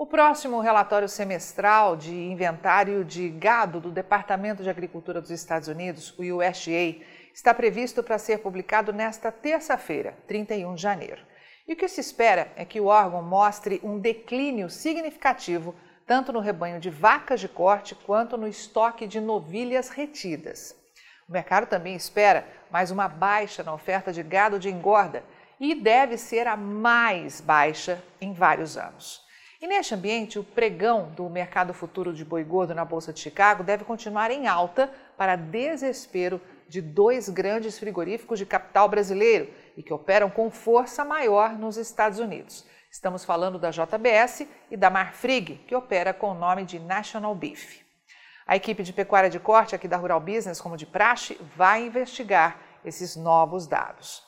O próximo relatório semestral de inventário de gado do Departamento de Agricultura dos Estados Unidos, o USDA, está previsto para ser publicado nesta terça-feira, 31 de janeiro. E o que se espera é que o órgão mostre um declínio significativo tanto no rebanho de vacas de corte quanto no estoque de novilhas retidas. O mercado também espera mais uma baixa na oferta de gado de engorda e deve ser a mais baixa em vários anos. E neste ambiente, o pregão do mercado futuro de boi gordo na Bolsa de Chicago deve continuar em alta para desespero de dois grandes frigoríficos de capital brasileiro e que operam com força maior nos Estados Unidos. Estamos falando da JBS e da Marfrig, que opera com o nome de National Beef. A equipe de pecuária de corte aqui da Rural Business, como de praxe, vai investigar esses novos dados.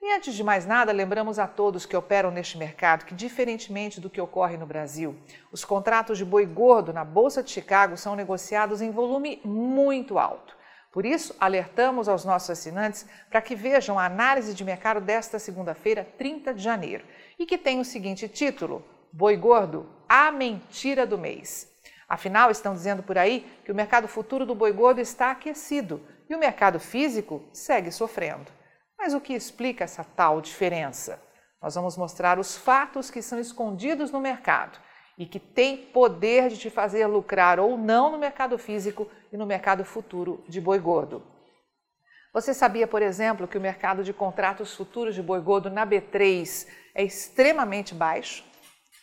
E antes de mais nada, lembramos a todos que operam neste mercado que, diferentemente do que ocorre no Brasil, os contratos de boi gordo na Bolsa de Chicago são negociados em volume muito alto. Por isso, alertamos aos nossos assinantes para que vejam a análise de mercado desta segunda-feira, 30 de janeiro, e que tem o seguinte título: Boi Gordo, a mentira do mês. Afinal, estão dizendo por aí que o mercado futuro do boi gordo está aquecido e o mercado físico segue sofrendo. Mas o que explica essa tal diferença? Nós vamos mostrar os fatos que são escondidos no mercado e que têm poder de te fazer lucrar ou não no mercado físico e no mercado futuro de boi gordo. Você sabia, por exemplo, que o mercado de contratos futuros de boi gordo na B3 é extremamente baixo?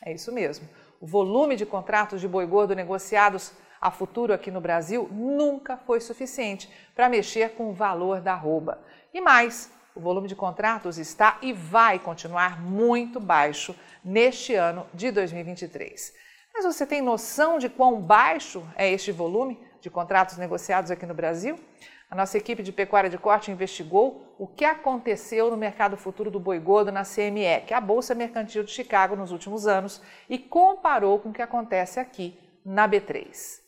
É isso mesmo. O volume de contratos de boi gordo negociados a futuro aqui no Brasil nunca foi suficiente para mexer com o valor da arroba. E mais, o volume de contratos está e vai continuar muito baixo neste ano de 2023. Mas você tem noção de quão baixo é este volume de contratos negociados aqui no Brasil? A nossa equipe de pecuária de corte investigou o que aconteceu no mercado futuro do boi gordo na CME, que é a Bolsa Mercantil de Chicago, nos últimos anos, e comparou com o que acontece aqui na B3.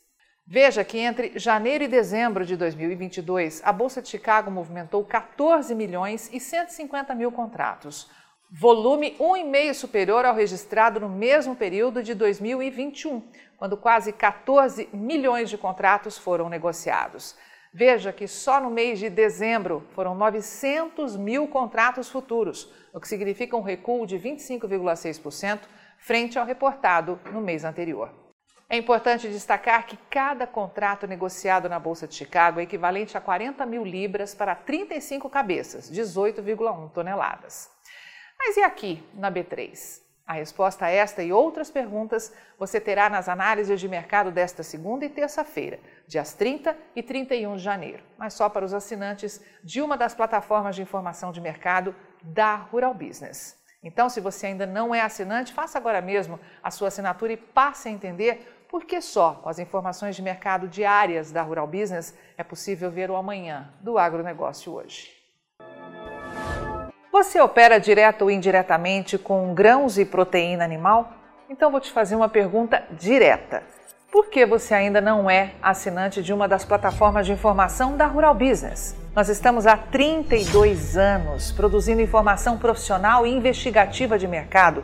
Veja que entre janeiro e dezembro de 2022, a Bolsa de Chicago movimentou 14 milhões e 150 mil contratos, volume 1,5 superior ao registrado no mesmo período de 2021, quando quase 14 milhões de contratos foram negociados. Veja que só no mês de dezembro foram 900 mil contratos futuros, o que significa um recuo de 25,6% frente ao reportado no mês anterior. É importante destacar que cada contrato negociado na Bolsa de Chicago é equivalente a 40 mil libras para 35 cabeças, 18,1 toneladas. Mas e aqui, na B3? A resposta a esta e outras perguntas você terá nas análises de mercado desta segunda e terça-feira, dias 30 e 31 de janeiro, mas só para os assinantes de uma das plataformas de informação de mercado da Rural Business. Então, se você ainda não é assinante, faça agora mesmo a sua assinatura e passe a entender porque só com as informações de mercado diárias da Rural Business é possível ver o amanhã do agronegócio hoje. Você opera direto ou indiretamente com grãos e proteína animal? Então vou te fazer uma pergunta direta. Por que você ainda não é assinante de uma das plataformas de informação da Rural Business? Nós estamos há 32 anos produzindo informação profissional e investigativa de mercado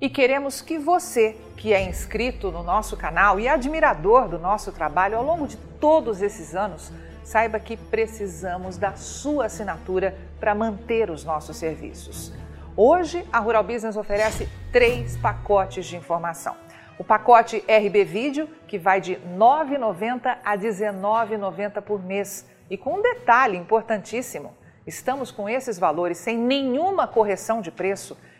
E queremos que você, que é inscrito no nosso canal e admirador do nosso trabalho ao longo de todos esses anos, saiba que precisamos da sua assinatura para manter os nossos serviços. Hoje, a Rural Business oferece três pacotes de informação. O pacote RB Vídeo, que vai de R$ 9,90 a R$ 19,90 por mês. E com um detalhe importantíssimo: estamos com esses valores sem nenhuma correção de preço